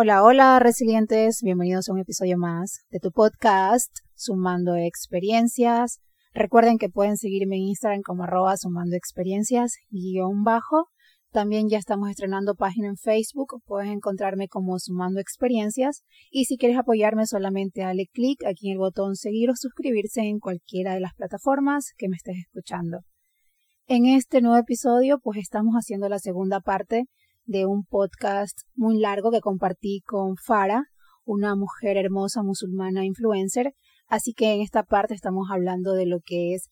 Hola, hola resilientes, bienvenidos a un episodio más de tu podcast Sumando Experiencias. Recuerden que pueden seguirme en Instagram como arroba sumando experiencias guion bajo. También ya estamos estrenando página en Facebook, puedes encontrarme como Sumando Experiencias y si quieres apoyarme solamente dale clic aquí en el botón seguir o suscribirse en cualquiera de las plataformas que me estés escuchando. En este nuevo episodio pues estamos haciendo la segunda parte de un podcast muy largo que compartí con Farah, una mujer hermosa musulmana influencer. Así que en esta parte estamos hablando de lo que es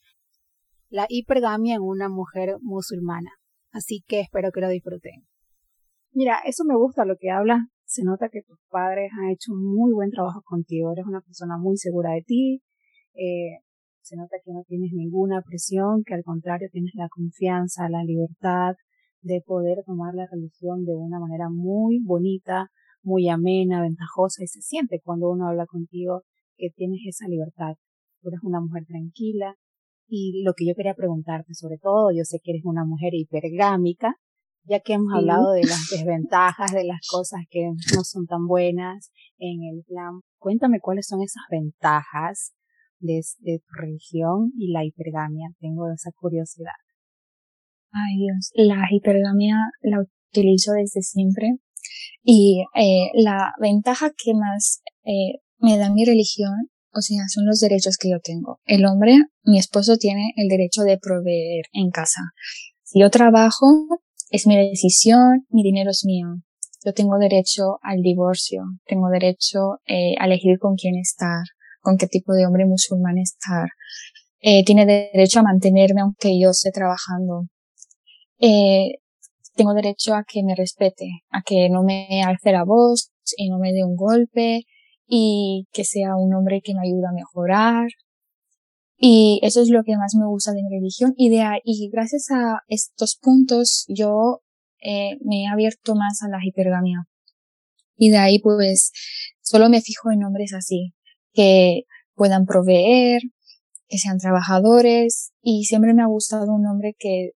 la hipergamia en una mujer musulmana. Así que espero que lo disfruten. Mira, eso me gusta lo que habla. Se nota que tus padres han hecho muy buen trabajo contigo. Eres una persona muy segura de ti. Eh, se nota que no tienes ninguna presión, que al contrario tienes la confianza, la libertad, de poder tomar la religión de una manera muy bonita, muy amena, ventajosa y se siente cuando uno habla contigo que tienes esa libertad. Tú eres una mujer tranquila y lo que yo quería preguntarte sobre todo, yo sé que eres una mujer hipergámica, ya que hemos hablado de las desventajas, de las cosas que no son tan buenas en el Islam. Cuéntame cuáles son esas ventajas de, de tu religión y la hipergamia. Tengo esa curiosidad. Ay Dios, la hipergamia la utilizo desde siempre y eh, la ventaja que más eh, me da mi religión, o sea, son los derechos que yo tengo. El hombre, mi esposo, tiene el derecho de proveer en casa. Si yo trabajo, es mi decisión, mi dinero es mío. Yo tengo derecho al divorcio, tengo derecho eh, a elegir con quién estar, con qué tipo de hombre musulmán estar. Eh, tiene derecho a mantenerme aunque yo esté trabajando eh, tengo derecho a que me respete, a que no me alce la voz y no me dé un golpe y que sea un hombre que me ayude a mejorar. Y eso es lo que más me gusta de mi religión y de y gracias a estos puntos yo eh, me he abierto más a la hipergamia. Y de ahí pues solo me fijo en hombres así, que puedan proveer, que sean trabajadores y siempre me ha gustado un hombre que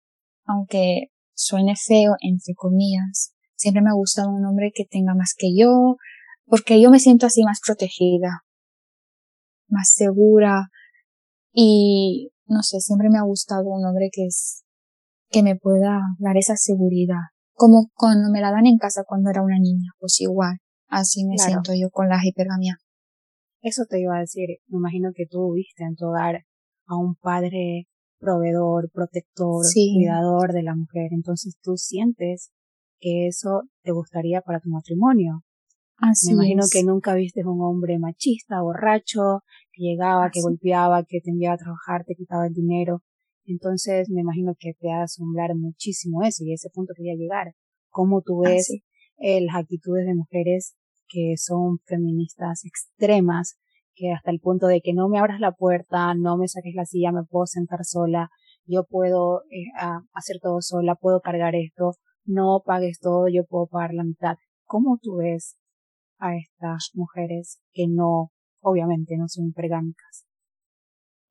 aunque suene feo, entre comillas, siempre me ha gustado un hombre que tenga más que yo, porque yo me siento así más protegida, más segura y no sé, siempre me ha gustado un hombre que es, que me pueda dar esa seguridad. Como cuando me la dan en casa cuando era una niña, pues igual, así me siento yo con la hipergamia. Eso te iba a decir, me imagino que tú viste en tu hogar a un padre proveedor, protector, cuidador de la mujer. Entonces tú sientes que eso te gustaría para tu matrimonio. Así Me imagino que nunca viste un hombre machista, borracho, que llegaba, que golpeaba, que te enviaba a trabajar, te quitaba el dinero. Entonces me imagino que te ha asombrar muchísimo eso y ese punto quería llegar. ¿Cómo tú ves eh, las actitudes de mujeres que son feministas extremas, que hasta el punto de que no me abras la puerta, no me saques la silla, me puedo sentar sola, yo puedo eh, hacer todo sola, puedo cargar esto, no pagues todo, yo puedo pagar la mitad. ¿Cómo tú ves a estas mujeres que no, obviamente no son hipergámicas?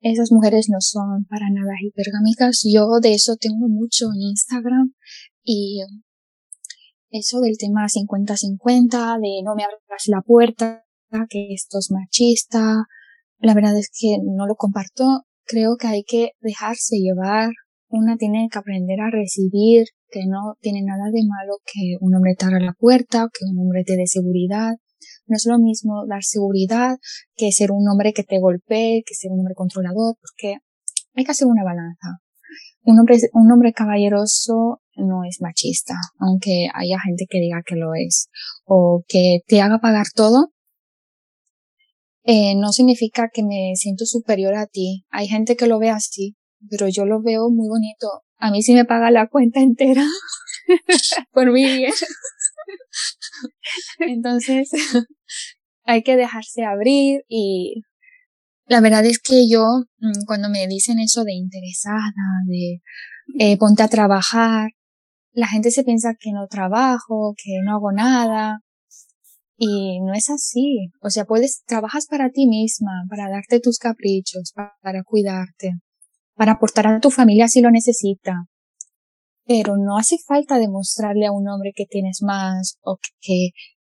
Esas mujeres no son para nada hipergámicas. Yo de eso tengo mucho en Instagram y eso del tema 50-50, de no me abras la puerta, que esto es machista. La verdad es que no lo comparto. Creo que hay que dejarse llevar. Una tiene que aprender a recibir que no tiene nada de malo que un hombre te abra la puerta, que un hombre te dé seguridad. No es lo mismo dar seguridad que ser un hombre que te golpee, que ser un hombre controlador, porque hay que hacer una balanza. Un hombre, un hombre caballeroso no es machista, aunque haya gente que diga que lo es, o que te haga pagar todo eh, no significa que me siento superior a ti. Hay gente que lo ve así, pero yo lo veo muy bonito. A mí sí me paga la cuenta entera por mi bien. Entonces, hay que dejarse abrir y la verdad es que yo, mm, cuando me dicen eso de interesada, de eh, ponte a trabajar, la gente se piensa que no trabajo, que no hago nada, y no es así. O sea, puedes, trabajas para ti misma, para darte tus caprichos, para, cuidarte, para aportar a tu familia si lo necesita. Pero no hace falta demostrarle a un hombre que tienes más o que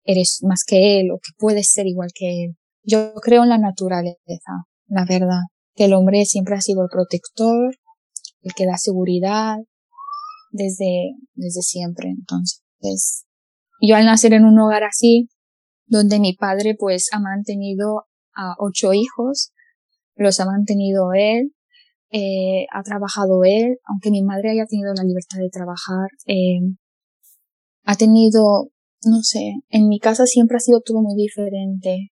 eres más que él o que puedes ser igual que él. Yo creo en la naturaleza, la verdad, que el hombre siempre ha sido el protector, el que da seguridad desde, desde siempre. Entonces, yo al nacer en un hogar así, donde mi padre pues ha mantenido a ocho hijos, los ha mantenido él, eh, ha trabajado él, aunque mi madre haya tenido la libertad de trabajar, eh, ha tenido, no sé, en mi casa siempre ha sido todo muy diferente.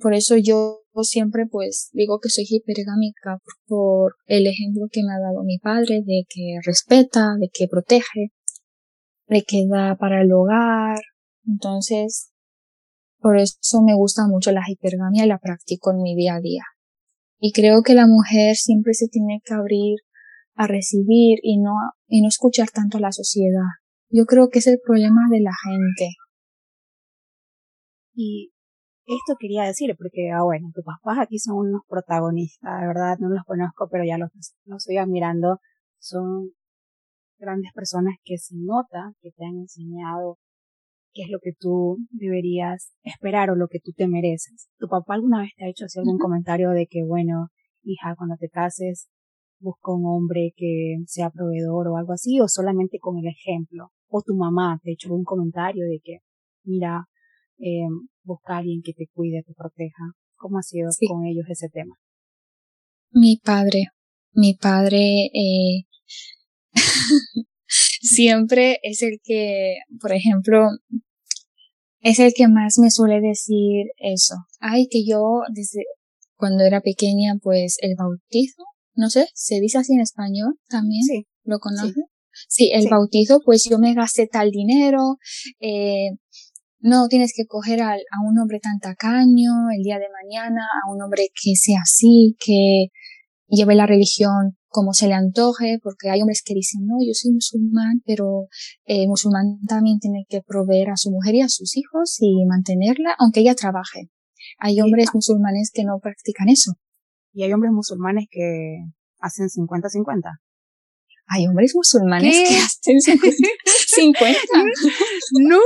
Por eso yo siempre pues digo que soy hipergámica por el ejemplo que me ha dado mi padre de que respeta, de que protege, de que da para el hogar. Entonces, por eso me gusta mucho la hipergamia y la practico en mi día a día. Y creo que la mujer siempre se tiene que abrir a recibir y no, y no escuchar tanto a la sociedad. Yo creo que es el problema de la gente. Y esto quería decir, porque, ah, bueno, tus papás aquí son unos protagonistas, de verdad, no los conozco, pero ya los, los estoy admirando. Son grandes personas que se nota que te han enseñado qué es lo que tú deberías esperar o lo que tú te mereces. ¿Tu papá alguna vez te ha hecho así algún comentario de que, bueno, hija, cuando te cases, busca un hombre que sea proveedor o algo así, o solamente con el ejemplo? ¿O tu mamá te ha hecho algún comentario de que, mira, eh, busca a alguien que te cuide, te proteja? ¿Cómo ha sido con ellos ese tema? Mi padre, mi padre, eh, siempre es el que, por ejemplo, es el que más me suele decir eso. Ay, que yo desde cuando era pequeña, pues el bautizo, no sé, se dice así en español también. Sí. ¿Lo conoce? Sí, el bautizo, pues yo me gasté tal dinero, eh, no tienes que coger a, a un hombre tan tacaño el día de mañana, a un hombre que sea así, que lleve la religión como se le antoje, porque hay hombres que dicen, no, yo soy musulmán, pero eh, musulmán también tiene que proveer a su mujer y a sus hijos y mantenerla, aunque ella trabaje. Hay hombres musulmanes que no practican eso. Y hay hombres musulmanes que hacen 50-50. Hay hombres musulmanes que hacen 50. no,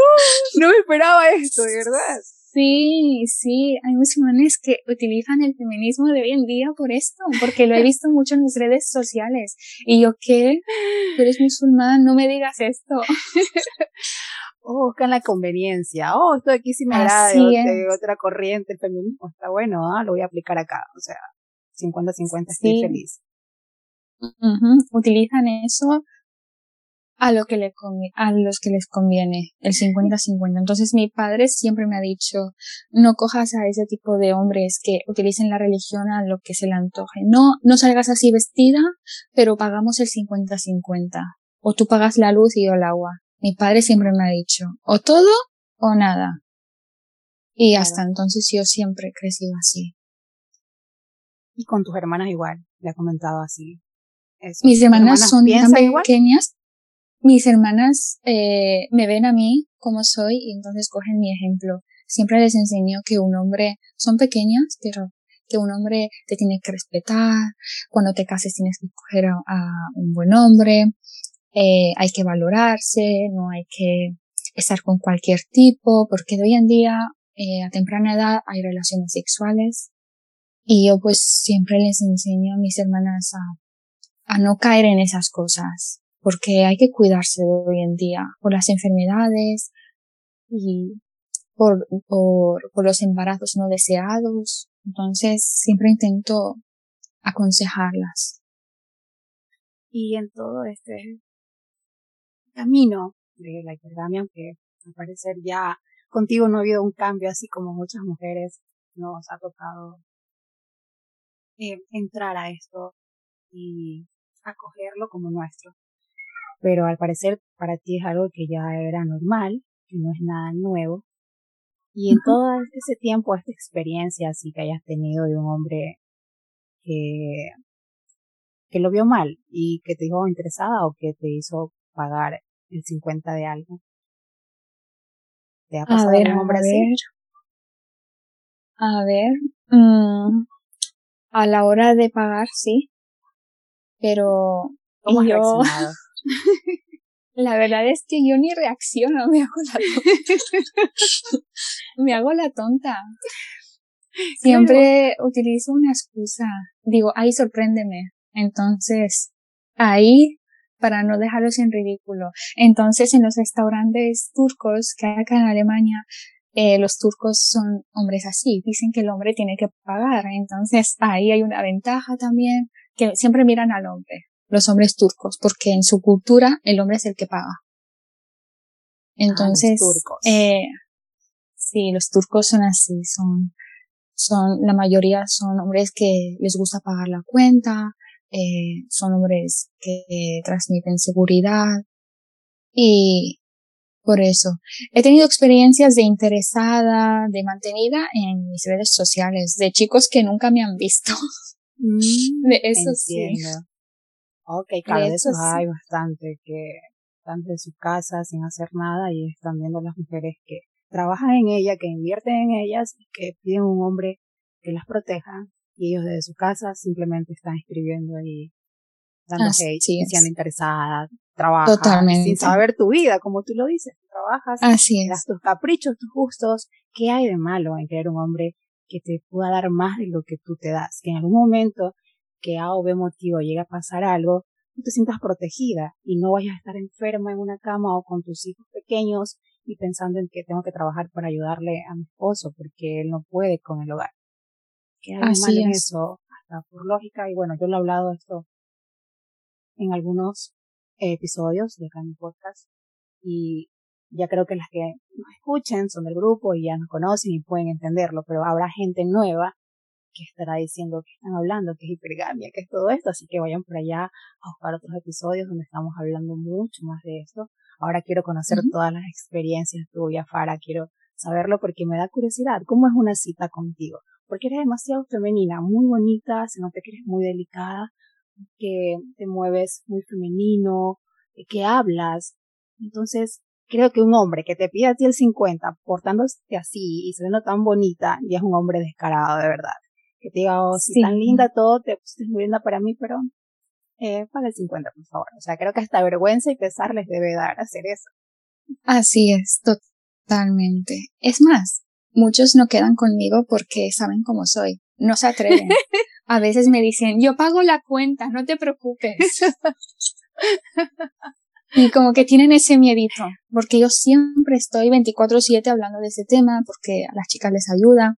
no me esperaba esto, de verdad. Sí, sí, hay musulmanes que utilizan el feminismo de hoy en día por esto, porque lo he visto mucho en las redes sociales. Y yo, ¿qué? Tú eres musulmán, no me digas esto. oh, buscan la conveniencia. Oh, esto aquí sí me agrada de, otra corriente, el feminismo está bueno, ¿ah? lo voy a aplicar acá. O sea, 50-50, estoy feliz. Utilizan eso a lo que le a los que les conviene, el 50-50. Entonces mi padre siempre me ha dicho, no cojas a ese tipo de hombres que utilicen la religión a lo que se le antoje. No, no salgas así vestida, pero pagamos el 50-50. O tú pagas la luz y yo el agua. Mi padre siempre me ha dicho, o todo o nada. Y hasta entonces yo siempre he crecido así. Y con tus hermanas igual, le ha comentado así. Mis hermanas, son tan pequeñas mis hermanas eh, me ven a mí como soy y entonces cogen mi ejemplo. Siempre les enseño que un hombre, son pequeñas, pero que un hombre te tiene que respetar, cuando te cases tienes que coger a, un buen hombre, eh, hay que valorarse, no hay que estar con cualquier tipo, porque de hoy en día, eh, a temprana edad, hay relaciones sexuales. Y yo pues siempre les enseño a mis hermanas a, a no caer en esas cosas, porque hay que cuidarse hoy en día por las enfermedades y por, por, los embarazos no deseados. Entonces siempre intento aconsejarlas. Y en todo este camino de la hipergamia, aunque al parecer ya contigo no ha habido un cambio así como muchas mujeres nos ha tocado eh, entrar a esto y acogerlo como nuestro pero al parecer para ti es algo que ya era normal, que no es nada nuevo. Y en todo ese tiempo, esta experiencia así que hayas tenido de un hombre que, que lo vio mal y que te dijo interesada o que te hizo pagar el 50 de algo. ¿Te ha pasado a ver, un hombre a así? Ver. A ver, mm, a la hora de pagar sí, pero ¿Cómo yo, La verdad es que yo ni reacciono, me hago la tonta. me hago la tonta. Siempre utilizo una excusa. Digo, ahí sorpréndeme. Entonces, ahí para no dejarlos en ridículo. Entonces, en los restaurantes turcos que hay acá en Alemania, eh, los turcos son hombres así, dicen que el hombre tiene que pagar. Entonces, ahí hay una ventaja también, que siempre miran al hombre, los hombres turcos, porque en su cultura el hombre es el que paga. Entonces, ah, los turcos. Eh, sí, los turcos son así, son, son, la mayoría son hombres que les gusta pagar la cuenta, eh, son hombres que transmiten seguridad y por eso he tenido experiencias de interesada, de mantenida en mis redes sociales, de chicos que nunca me han visto. Mm, de eso entiendo. sí. Ok, claro, de eso eso sí. hay bastante, que están en su casa sin hacer nada y están viendo las mujeres que trabajan en ella, que invierten en ellas y que piden un hombre que las proteja y ellos desde su casa simplemente están escribiendo ahí, dando hate, es. diciendo interesada, trabaja Totalmente. sin saber tu vida, como tú lo dices, trabajas, Así das tus caprichos, tus gustos, ¿qué hay de malo en querer un hombre que te pueda dar más de lo que tú te das? Que en algún momento que A o B motivo llegue a pasar algo, tú te sientas protegida y no vayas a estar enferma en una cama o con tus hijos pequeños y pensando en que tengo que trabajar para ayudarle a mi esposo porque él no puede con el hogar. ¿Qué hay Así malo en es. eso? Hasta por lógica, y bueno, yo lo he hablado esto en algunos episodios de acá en mi podcast y ya creo que las que nos escuchen son del grupo y ya nos conocen y pueden entenderlo, pero habrá gente nueva que estará diciendo que están hablando, que es hipergamia, que es todo esto, así que vayan por allá a buscar otros episodios donde estamos hablando mucho más de esto. Ahora quiero conocer todas las experiencias tuyas, Fara, quiero saberlo porque me da curiosidad. ¿Cómo es una cita contigo? Porque eres demasiado femenina, muy bonita, se nota que eres muy delicada, que te mueves muy femenino, eh, que hablas. Entonces, creo que un hombre que te pide a ti el 50 portándose así y siendo tan bonita, ya es un hombre descarado, de verdad. Que te diga, oh, sí, Sí. tan linda todo, te pusiste muy linda para mí, pero eh, paga el 50, por favor. O sea, creo que hasta vergüenza y pesar les debe dar hacer eso. Así es, totalmente. Es más, muchos no quedan conmigo porque saben cómo soy. No se atreven. A veces me dicen, yo pago la cuenta, no te preocupes. Y como que tienen ese miedito, porque yo siempre estoy 24/7 hablando de ese tema, porque a las chicas les ayuda.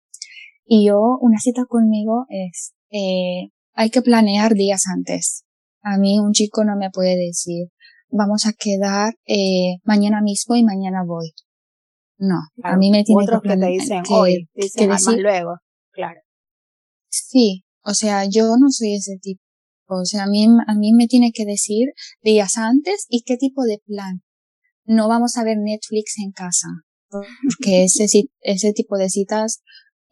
Y yo, una cita conmigo es, eh, hay que planear días antes. A mí un chico no me puede decir, vamos a quedar eh, mañana mismo y mañana voy. No, a mí me tiene que que te dicen que- hoy, dicen que "Ah, más decir- luego. Claro. Sí, o sea, yo no soy ese tipo. O sea, a mí, a mí me tiene que decir días antes y qué tipo de plan. No vamos a ver Netflix en casa, porque ese, ese tipo de citas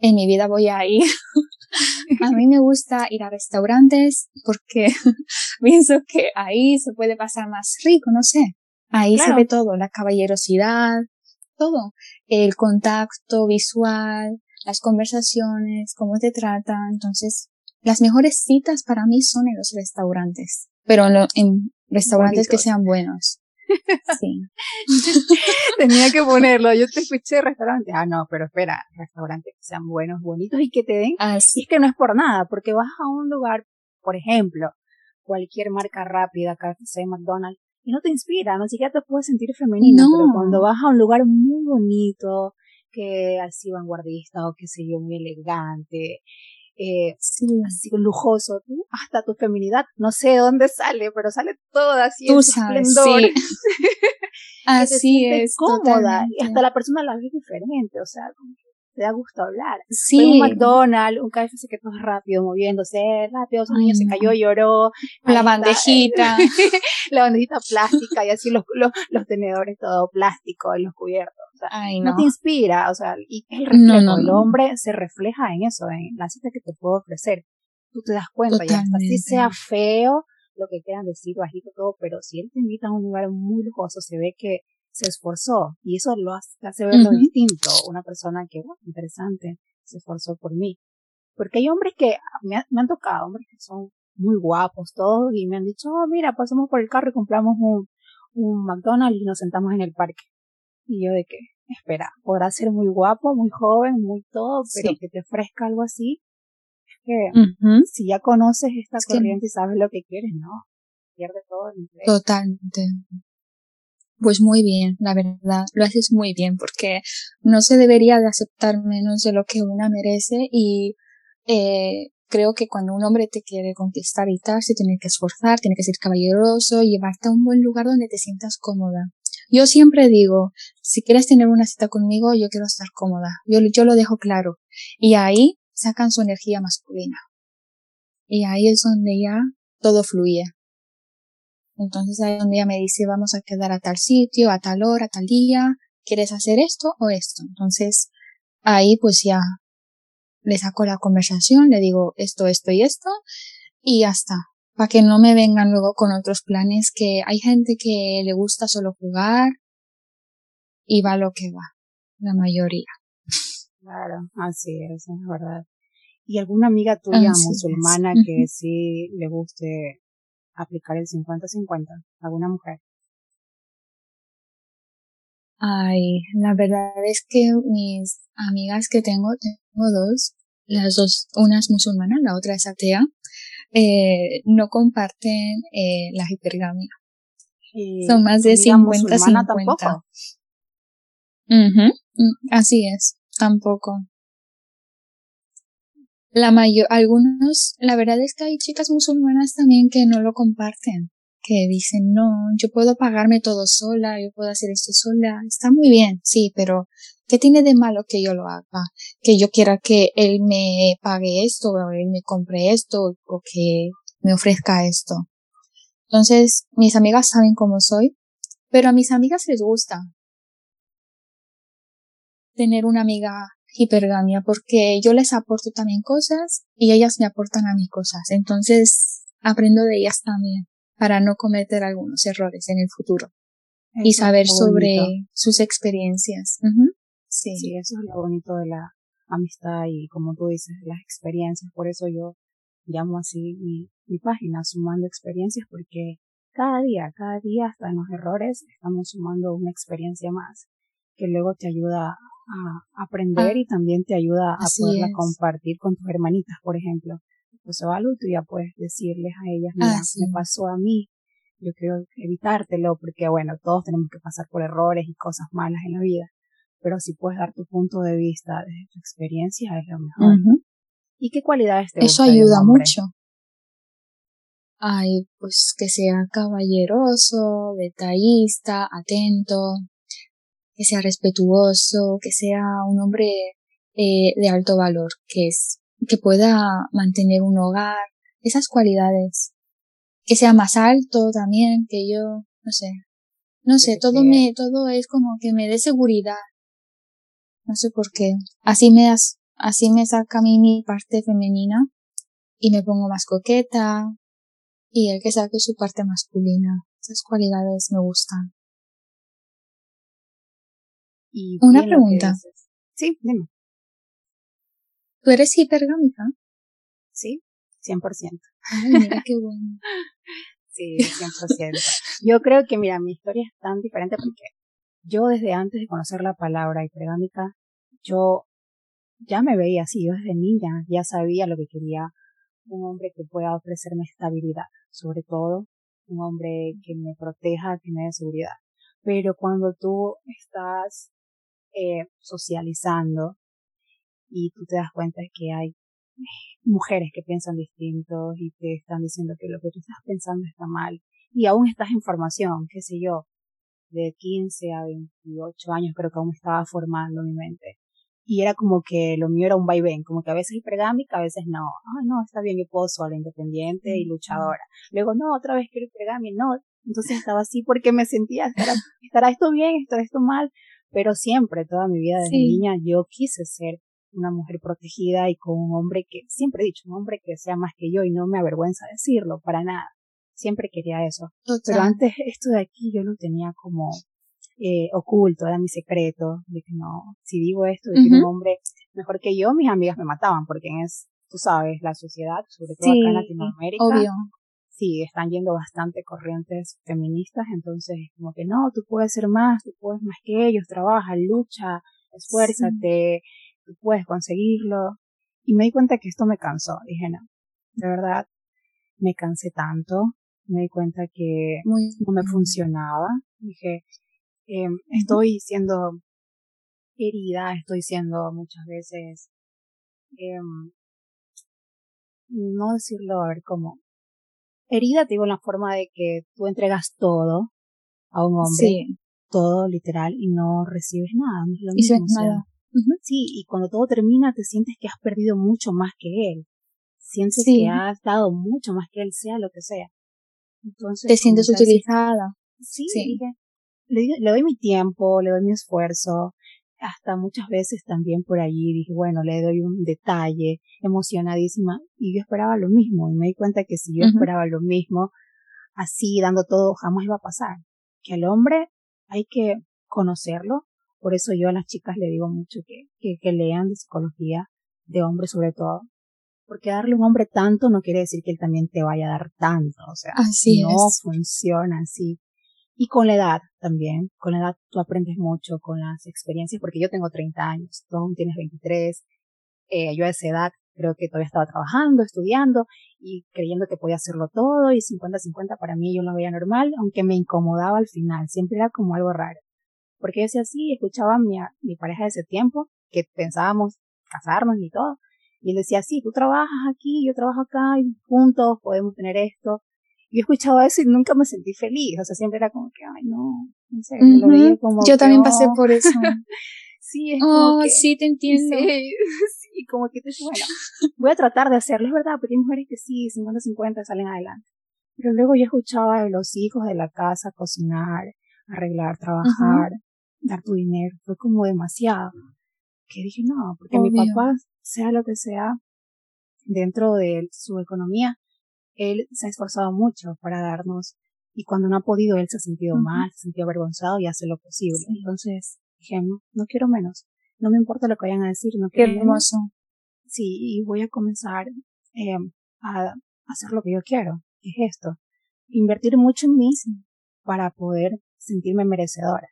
en mi vida voy a ir. a mí me gusta ir a restaurantes porque pienso que ahí se puede pasar más rico, no sé. Ahí Claro. se ve todo, la caballerosidad, todo. El contacto visual, las conversaciones, cómo te tratan. Entonces, las mejores citas para mí son en los restaurantes, pero en, lo- en restaurantes que sean buenos. Sí. Tenía que ponerlo. Yo te escuché restaurante. Ah, no, pero espera, restaurantes que sean buenos, bonitos y que te den. Y Así. es que no es por nada, porque vas a un lugar, por ejemplo, cualquier marca rápida, KFC, McDonald's, y no te inspira, no siquiera te puedes sentir femenina, No. pero cuando vas a un lugar muy bonito, que así vanguardista o qué sé yo, muy elegante, eh, Sí. así lujoso, tú, hasta tu feminidad, no sé de dónde sale, pero sale toda así en Tú su sabes, esplendor. sí. Así es. cómoda y hasta la persona la ve diferente, o sea, como que te da gusto hablar. Sí. un McDonald's, un KFC que todo es rápido, moviéndose, rápido, su niño se no. cayó, lloró. La está, bandejita. la bandejita plástica y así los, los, los tenedores todo plástico en los cubiertos. O sea, Ay, no. no. te inspira, o sea, y el reflejo. No, no, el hombre se refleja en eso, en la cita que te puedo ofrecer. Tú te das cuenta, y hasta así Totalmente. sea feo, lo que quieran decir bajito todo, pero si él te invita a un lugar muy lujoso, se ve que se esforzó y eso lo hace, hace ver lo Ujú. distinto. Una persona que, bueno, interesante, se esforzó por mí. Porque hay hombres que me, ha- me han tocado, hombres que son muy guapos todos y me han dicho, oh, mira, pasamos por el carro y compramos un, un McDonald's y nos sentamos en el parque. Y yo de que, espera, podrá ser muy guapo, muy joven, muy todo, pero que te ofrezca algo así, es que si ya conoces esta corriente y sabes lo que quieres, ¿no? Pierde todo el interés. Totalmente. Pues muy bien, la verdad, lo haces muy bien porque no se debería de aceptar menos de lo que una merece y eh, creo que cuando un hombre te quiere conquistar y tal, se tiene que esforzar, tiene que ser caballeroso, llevarte a un buen lugar donde te sientas cómoda. Yo siempre digo, si quieres tener una cita conmigo, yo quiero estar cómoda. Yo, yo lo dejo claro. Y ahí sacan su energía masculina. Y ahí es donde ya todo fluye. Entonces ahí donde ella me dice, vamos a quedar a tal sitio, a tal hora, a tal día, ¿quieres hacer esto o esto? Entonces ahí pues ya le saco la conversación, le digo esto, esto y esto y ya está. Para que no me vengan luego con otros planes que hay gente que le gusta solo jugar y va lo que va, la mayoría. Claro, así es, es verdad. ¿Y alguna amiga tuya musulmana que sí le guste aplicar el 50-50? ¿Alguna mujer? Ay, la verdad es que mis amigas que tengo, tengo dos, las dos, una es musulmana, la otra es atea, eh, no comparten eh, la hipergamia. Son más de 50-50. Uh Así es, tampoco. La mayor, algunos, la verdad es que hay chicas musulmanas también que no lo comparten que dicen, no, yo puedo pagarme todo sola, yo puedo hacer esto sola, está muy bien, sí, pero ¿qué tiene de malo que yo lo haga? Que yo quiera que él me pague esto, o él me compre esto, o que me ofrezca esto. Entonces, mis amigas saben cómo soy, pero a mis amigas les gusta tener una amiga hipergamia porque yo les aporto también cosas y ellas me aportan a mí cosas. Entonces, aprendo de ellas también para no cometer algunos errores en el futuro y saber sobre sus experiencias. sí. sí, eso es lo bonito de la amistad y como tú dices, las experiencias. Por eso yo llamo así mi, mi página, sumando experiencias, porque cada día, cada día, hasta en los errores, estamos sumando una experiencia más que luego te ayuda a aprender ah, y también te ayuda a poderla compartir con tus hermanitas, por ejemplo. Pasó algo, tú ya puedes decirles a ellas, mira, ah, me pasó a mí, yo quiero evitártelo porque bueno, todos tenemos que pasar por errores y cosas malas en la vida, pero si puedes dar tu punto de vista desde tu experiencia es lo mejor. ¿Y qué cualidades te Eso ayuda mucho. Ay, pues que sea caballeroso, detallista, atento, que sea respetuoso, que sea un hombre eh, de alto valor, que es que pueda mantener un hogar, esas cualidades. Que sea más alto también, que yo, no sé. No sé, todo me, todo es como que me dé seguridad. No sé por qué. Así me, así me saca a mí mi parte femenina y me pongo más coqueta y el que saque su parte masculina. Esas cualidades me gustan. Y Una pregunta. Sí, dime. ¿Tú eres hipergámica? Sí, 100%. Ay, mira qué bueno. sí, 100%. Yo creo que, mira, mi historia es tan diferente porque yo desde antes de conocer la palabra hipergámica, yo ya me veía así, yo desde niña ya sabía lo que quería un hombre que pueda ofrecerme estabilidad, sobre todo un hombre que me proteja, que me dé seguridad. Pero cuando tú estás eh, socializando y tú te das cuenta que hay mujeres que piensan distintos y te están diciendo que lo que tú estás pensando está mal y aún estás en formación, qué sé yo, de 15 a 28 años creo que aún estaba formando mi mente. Y era como que lo mío era un vaivén, como que a veces hipergámica, a veces no. Ah, no, está bien, yo puedo sola, independiente y luchadora. Luego, no, otra vez quiero hipergamia, no. Entonces estaba así porque me sentía, ¿estará, estará esto bien, estará esto mal? Pero siempre, toda mi vida desde niña, yo quise ser una mujer protegida y con un hombre que, siempre he dicho, un hombre que sea más que yo y no me avergüenza decirlo, para nada. Siempre quería eso. Pero antes esto de aquí yo lo tenía como eh, oculto, era mi secreto, de que no, si digo esto, de que un hombre mejor que yo, mis amigas me mataban, porque es, tú sabes, la sociedad, sobre todo acá en Latinoamérica, sí, están yendo bastante corrientes feministas, entonces como que no, tú puedes ser más, tú puedes más que ellos, trabaja, lucha, esfuérzate, tú puedes conseguirlo. Y me di cuenta que esto me cansó, dije no, de verdad, me cansé tanto, me di cuenta que no me funcionaba, dije, eh, estoy siendo herida, estoy siendo muchas veces, eh, no decirlo, a ver, como herida, te digo, en la forma de que tú entregas todo a un hombre, sí. todo literal, y no recibes nada, no es lo mismo, nada. Sí, y cuando todo termina te sientes que has perdido mucho más que él. Sientes que has dado mucho más que él, sea lo que sea. Entonces, te sientes utilizada. Sí, sí. le, le doy mi tiempo, le doy mi esfuerzo, hasta muchas veces también por allí dije, bueno, le doy un detalle, emocionadísima, y yo esperaba lo mismo, y me di cuenta que si yo esperaba lo mismo, así dando todo, jamás iba a pasar. Que al hombre hay que conocerlo, por eso yo a las chicas le digo mucho que, que, que lean de psicología, de hombre sobre todo, porque darle a un hombre tanto no quiere decir que él también te vaya a dar tanto, o sea, así no funciona así. Y con la edad también, con la edad tú aprendes mucho con las experiencias, porque yo tengo 30 años, tú aún tienes 23, eh, yo a esa edad creo que todavía estaba trabajando, estudiando y creyendo que podía hacerlo todo y 50-50 para mí yo lo veía normal, aunque me incomodaba al final, siempre era como algo raro. Porque yo decía así, escuchaba a mi, mi pareja de ese tiempo, que pensábamos casarnos y todo, y él decía, sí, tú trabajas aquí, yo trabajo acá, y juntos podemos tener esto, yo escuchaba eso y nunca me sentí feliz, o sea, siempre era como que, ay, no, en serio, lo veía como Yo también pasé por eso. sí, es como oh, sí, te entiendo. Sí, sí, como que te bueno, voy a tratar de hacerlo, es verdad, porque hay mujeres que sí, 50-50 salen adelante. Pero luego yo escuchaba de los hijos de la casa cocinar, arreglar, trabajar, dar tu dinero, fue como demasiado. Que dije, no, porque mi papá, sea lo que sea, dentro de su economía, él se ha esforzado mucho para darnos y cuando no ha podido él se ha sentido mal, se ha sentido avergonzado y hace lo posible. Entonces dije, no, quiero menos, no me importa lo que vayan a decir, no quiero Qué hermoso. Sí, y voy a comenzar eh, a hacer lo que yo quiero, que es esto, invertir mucho en mí para poder sentirme merecedora.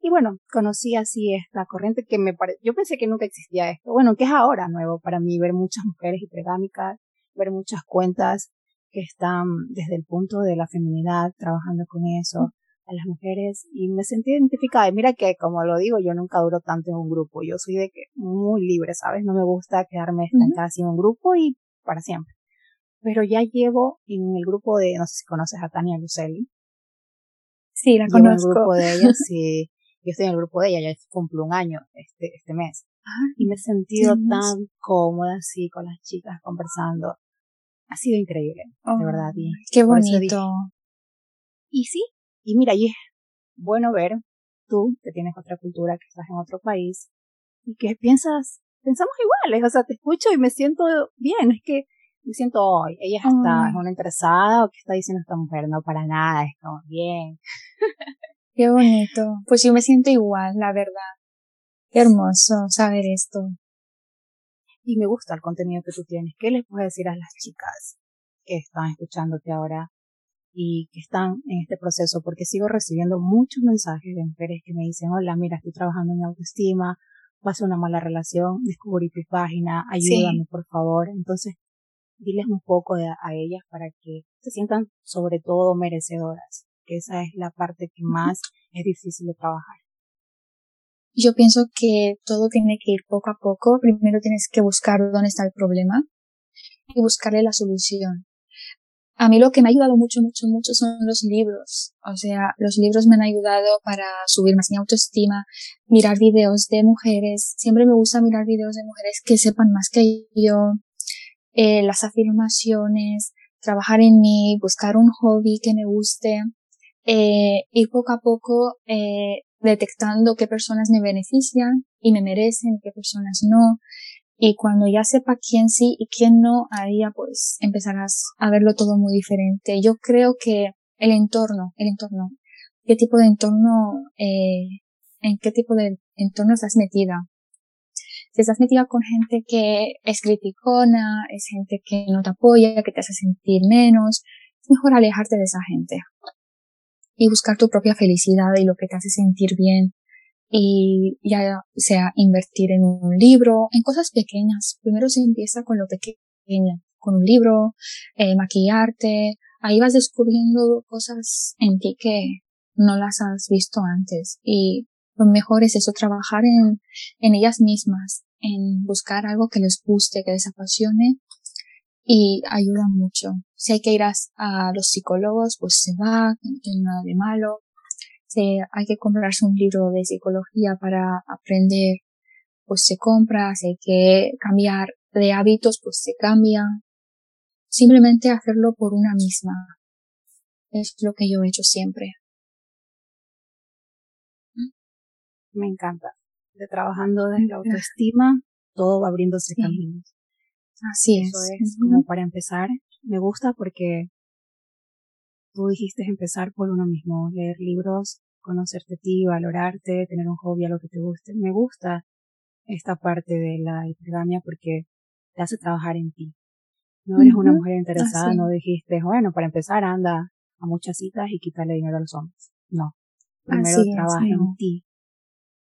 Y bueno, conocí así esta corriente que me parece, yo pensé que nunca existía esto, bueno, que es ahora nuevo para mí ver muchas mujeres hipergámicas, ver muchas cuentas que están desde el punto de la feminidad trabajando con eso a las mujeres y me sentí identificada. Y mira que, como lo digo, yo nunca duro tanto en un grupo. Yo soy de que muy libre, ¿sabes? No me gusta quedarme estancada en un grupo y para siempre. Pero ya llevo en el grupo de, no sé si conoces a Tania Lucelli. Sí, la conozco. En el grupo de ella, sí. Yo estoy en el grupo de ella, ya cumple un año este, este mes. Ah, y me he sentido tan cómoda así con las chicas conversando ha sido increíble, de verdad. Y qué bonito. y sí, y mira, y es bueno ver tú, que tienes otra cultura, que estás en otro país, y que piensas, pensamos iguales, o sea, te escucho y me siento bien, es que me siento hoy, ella está, es una interesada, o qué está diciendo esta mujer, no para nada, estamos bien. Qué bonito, pues yo me siento igual, la verdad. Qué hermoso saber esto y me gusta el contenido que tú tienes. ¿Qué les puedes decir a las chicas que están escuchándote ahora y que están en este proceso? Porque sigo recibiendo muchos mensajes de mujeres que me dicen, hola, mira, estoy trabajando en autoestima, pasé una mala relación, descubrí tu página, ayúdame por favor. Entonces, diles un poco a ellas para que se sientan sobre todo merecedoras, que esa es la parte que más es difícil de trabajar. Yo pienso que todo tiene que ir poco a poco. Primero tienes que buscar dónde está el problema y buscarle la solución. A mí lo que me ha ayudado mucho, mucho, mucho son los libros. O sea, los libros me han ayudado para subir más mi autoestima, mirar videos de mujeres. Siempre me gusta mirar videos de mujeres que sepan más que yo, eh, las afirmaciones, trabajar en mí, buscar un hobby que me guste, eh, ir poco a poco eh, detectando qué personas me benefician y me merecen, qué personas no. Y cuando ya sepa quién sí y quién no, ahí ya pues empezarás a verlo todo muy diferente. Yo creo que el entorno, el entorno, qué tipo de entorno, eh, en qué tipo de entorno estás metida. Si estás metida con gente que es criticona, es gente que no te apoya, que te hace sentir menos, es mejor alejarte de esa gente y buscar tu propia felicidad y lo que te hace sentir bien y ya sea invertir en un libro, en cosas pequeñas. Primero se empieza con lo pequeño, con un libro, eh, maquillarte, ahí vas descubriendo cosas en ti que no las has visto antes y lo mejor es eso, trabajar en, en ellas mismas, en buscar algo que les guste, que les apasione y ayuda mucho. Si hay que ir a, a los psicólogos, pues se va, no tiene nada de malo si hay que comprarse un libro de psicología para aprender, pues se compra, si hay que cambiar de hábitos, pues se cambia. Simplemente hacerlo por una misma. Es lo que yo he hecho siempre. Me encanta. De trabajando desde la autoestima, todo va abriéndose caminos. Así Eso es como para empezar. Me gusta porque tú dijiste empezar por uno mismo, leer libros, conocerte a ti, valorarte, tener un hobby a lo que te guste. Me gusta esta parte de la hipergamia porque te hace trabajar en ti. No eres una mujer interesada, no dijiste, bueno, para empezar anda a muchas citas y quitarle dinero a los hombres. No. Primero trabaja en ti.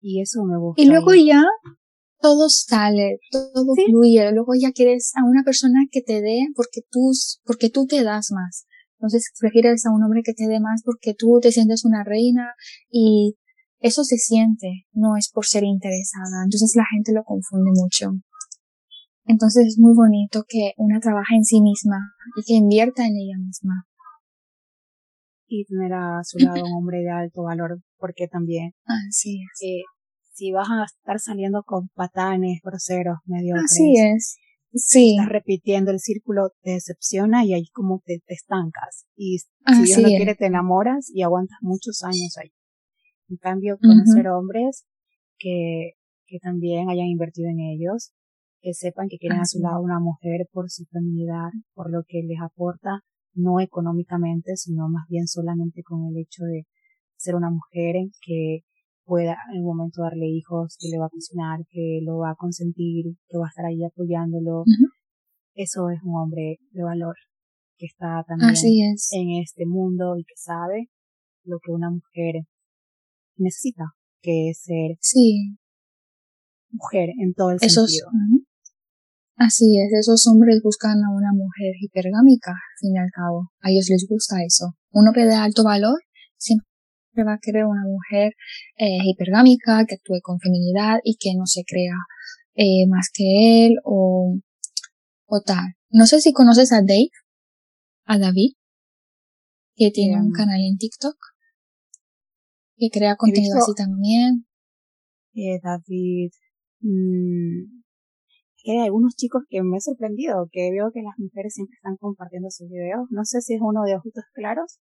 Y eso me gusta. Y luego ya todo sale, todo fluye. Luego ya quieres a una persona que te dé porque tú, porque tú te das más. Entonces prefieres a un hombre que te dé más porque tú te sientes una reina y eso se siente, no es por ser interesada. Entonces la gente lo confunde mucho. Entonces es muy bonito que una trabaje en sí misma y que invierta en ella misma. Y tener a su lado un hombre de alto valor, porque también Así es. Eh, si vas a estar saliendo con patanes, groseros, medio Así es. Sí. Estás repitiendo el círculo, te decepciona y ahí como te, estancas. Y si Dios no quiere, te enamoras y aguantas muchos años ahí. En cambio, conocer hombres que, que también hayan invertido en ellos, que sepan que quieren a su lado una mujer por su feminidad, por lo que les aporta, no económicamente, sino más bien solamente con el hecho de ser una mujer en que pueda en un momento darle hijos, que le va a cocinar, que lo va a consentir, que va a estar ahí apoyándolo. Eso es un hombre de valor que está también en este mundo y que sabe lo que una mujer necesita, que es ser sí. mujer en todo el sentido. Así es, esos hombres buscan a una mujer hipergámica, al fin y al cabo. A ellos les gusta eso. Un hombre de alto valor siempre va a querer una mujer eh, hipergámica, que actúe con feminidad y que no se crea eh, más que él o, o tal. No sé si conoces a Dave, a David, que tiene un canal en TikTok, que crea contenido así también. Eh, David, mmm, que hay algunos chicos que me he sorprendido, que veo que las mujeres siempre están compartiendo sus videos. No sé si es uno de ojitos claros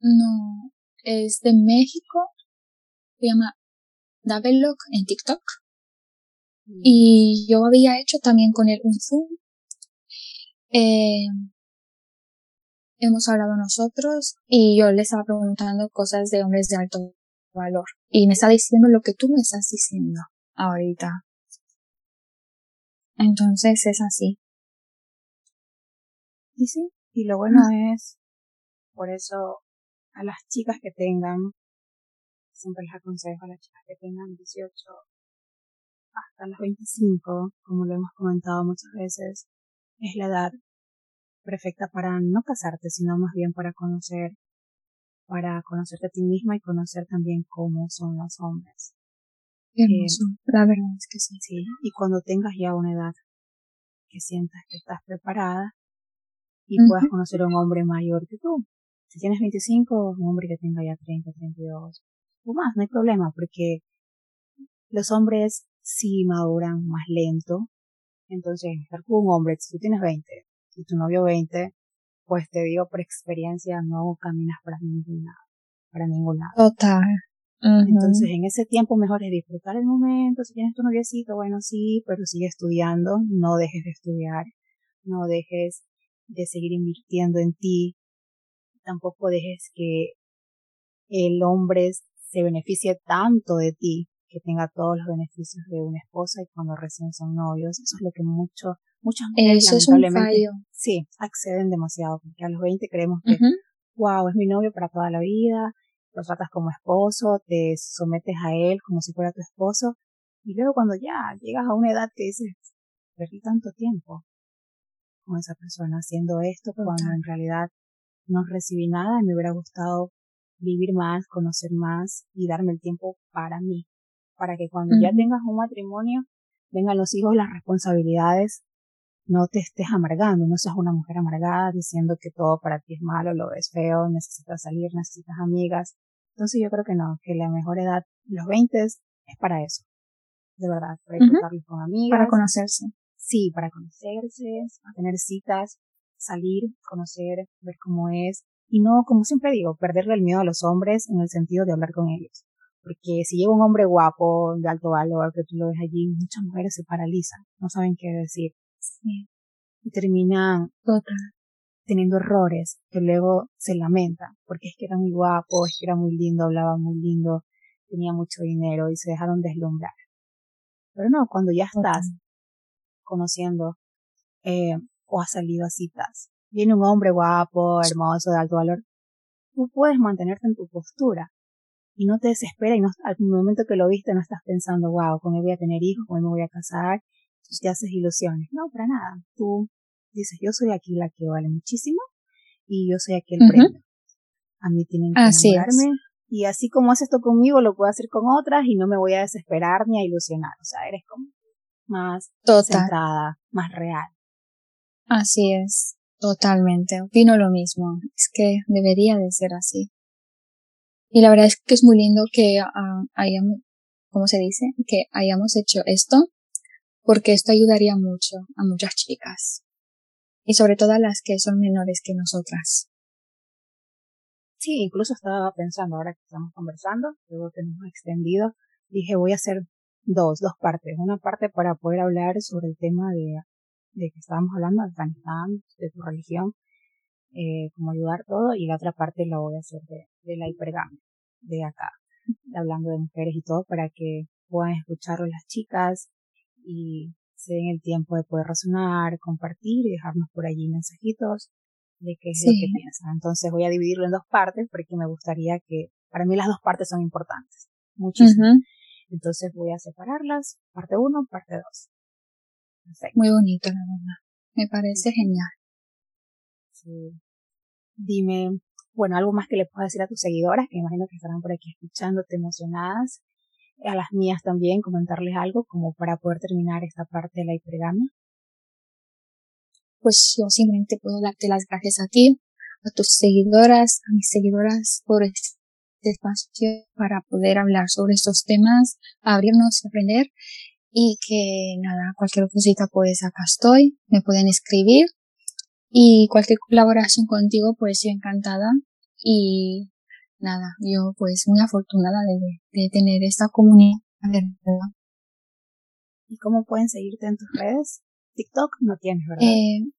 No, es de México. Se llama Lock en TikTok. Mm. Y yo había hecho también con él un Zoom. Eh, hemos hablado nosotros y yo le estaba preguntando cosas de hombres de alto valor. Y me está diciendo lo que tú me estás diciendo ahorita. Entonces es así. Y sí, y lo bueno es, por eso a las chicas que tengan, siempre les aconsejo a las chicas que tengan 18 hasta los 25, como lo hemos comentado muchas veces, es la edad perfecta para no casarte, sino más bien para conocer, para conocerte a ti misma y conocer también cómo son los hombres. Qué hermoso, la verdad es que sí. Sí, y cuando tengas ya una edad que sientas que estás preparada y puedas conocer a un hombre mayor que tú, si tienes 25, un hombre que tenga ya 30, 32 o más, no hay problema, porque los hombres sí maduran más lento. Entonces, estar con un hombre, si tú tienes 20 y tu novio 20, pues te digo por experiencia, no caminas para ningún lado, para ningún lado. Total. Entonces, en ese tiempo mejor es disfrutar el momento. Si tienes tu noviecito, bueno, sí, pero sigue estudiando, no dejes de estudiar, no dejes de seguir invirtiendo en ti, tampoco dejes que el hombre se beneficie tanto de ti, que tenga todos los beneficios de una esposa y cuando recién son novios. Eso es lo que mucho, muchas mujeres Eso es un fallo. Sí, acceden demasiado, porque a los 20 creemos que, wow, es mi novio para toda la vida, lo tratas como esposo, te sometes a él como si fuera tu esposo, y luego cuando ya llegas a una edad que dices, perdí tanto tiempo con esa persona haciendo esto, cuando en realidad no recibí nada y me hubiera gustado vivir más, conocer más y darme el tiempo para mí, para que cuando ya tengas un matrimonio, vengan los hijos, las responsabilidades, no te estés amargando, no seas una mujer amargada diciendo que todo para ti es malo, lo ves feo, necesitas salir, necesitas amigas. Entonces yo creo que no, que la mejor edad, los 20 es para eso. De verdad, para disfrutarlo con amigas. Para conocerse. Sí, para conocerse, a tener citas, salir, conocer, ver cómo es. Y no, como siempre digo, perderle el miedo a los hombres en el sentido de hablar con ellos. Porque si llega un hombre guapo, de alto valor, que tú lo ves allí, muchas mujeres se paralizan, no saben qué decir. Sí. Y terminan teniendo errores que luego se lamentan, porque es que era muy guapo, es que era muy lindo, hablaba muy lindo, tenía mucho dinero y se dejaron deslumbrar. Pero no, cuando ya estás conociendo eh, o has salido a citas, viene un hombre guapo, hermoso, de alto valor, tú puedes mantenerte en tu postura y no te desespera y no, al momento que lo viste no estás pensando, wow, ¿cómo voy a tener hijos? ¿Cómo me voy a casar? Entonces te haces ilusiones. No, para nada. Tú dices, yo soy aquí la que vale muchísimo y yo soy aquí el premio. A mí tienen que así enamorarme. Y así como haces esto conmigo, lo puedo hacer con otras y no me voy a desesperar ni a ilusionar. O sea, eres como más centrada, más real. Así es, totalmente. Opino lo mismo. Es que debería de ser así. Y la verdad es que es muy lindo que uh, hayamos, ¿cómo se dice? Que hayamos hecho esto, porque esto ayudaría mucho a muchas chicas. Y sobre todo a las que son menores que nosotras. Sí, incluso estaba pensando, ahora que estamos conversando, luego que hemos extendido, dije voy a hacer dos, dos partes. Una parte para poder hablar sobre el tema de, de que estábamos hablando de Afganistán, de tu religión, eh, cómo ayudar todo, y la otra parte la voy a hacer de, de la hipergamia, de acá, hablando de mujeres y todo, para que puedan escucharlo las chicas y se den el tiempo de poder razonar, compartir y dejarnos por allí mensajitos de qué es lo que piensan. Entonces voy a dividirlo en dos partes porque me gustaría que, para mí las dos partes son importantes, muchísimo. Entonces voy a separarlas, parte uno, parte Muy bonito, la verdad. Me parece genial. Sí. Dime, bueno, algo más que le puedas decir a tus seguidoras, que imagino que estarán por aquí escuchándote emocionadas, a las mías también, comentarles algo como para poder terminar esta parte de la hipergamia. Pues yo simplemente puedo darte las gracias a ti, a tus seguidoras, a mis seguidoras por este espacio para poder hablar sobre estos temas, abrirnos y aprender y que nada, cualquier cosita pues acá estoy, me pueden escribir y cualquier colaboración contigo pues yo encantada y nada, yo pues muy afortunada de, de tener esta comunidad. ¿Y cómo pueden seguirte en tus redes? TikTok no tienes, ¿verdad? Eh,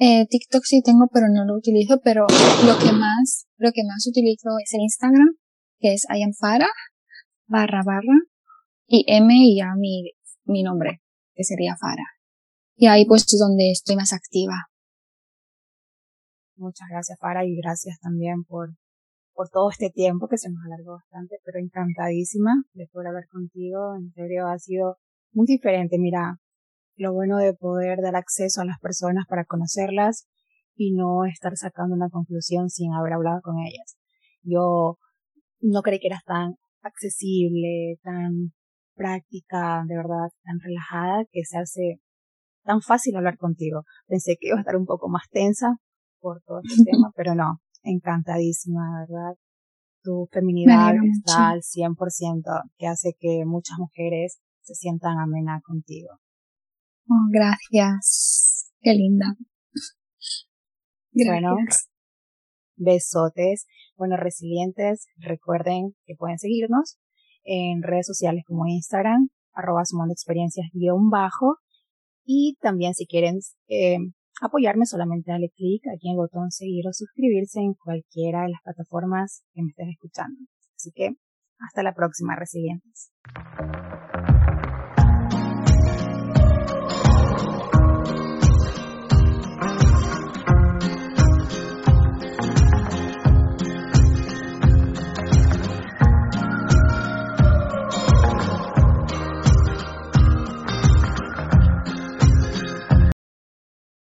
eh, TikTok sí tengo, pero no lo utilizo, pero lo que más, lo que más utilizo es el Instagram, que es Farah, barra barra, y M y ya mi, mi nombre, que sería Farah. Y ahí pues es donde estoy más activa. Muchas gracias, Farah, y gracias también por, por todo este tiempo que se nos alargó bastante, pero encantadísima de poder hablar contigo. En serio, ha sido muy diferente. Mira, lo bueno de poder dar acceso a las personas para conocerlas y no estar sacando una conclusión sin haber hablado con ellas. Yo no creí que eras tan accesible, tan práctica, de verdad, tan relajada que se hace tan fácil hablar contigo. Pensé que iba a estar un poco más tensa por todo este tema, pero no, encantadísima, ¿verdad? Tu feminidad está al 100%, que hace que muchas mujeres se sientan amena contigo. Oh, gracias. Qué linda. Bueno, besotes. Bueno, resilientes, recuerden que pueden seguirnos en redes sociales como Instagram, arroba sumando experiencias guion bajo. Y también si quieren eh, apoyarme, solamente dale clic aquí en el botón seguir o suscribirse en cualquiera de las plataformas que me estés escuchando. Así que hasta la próxima, resilientes.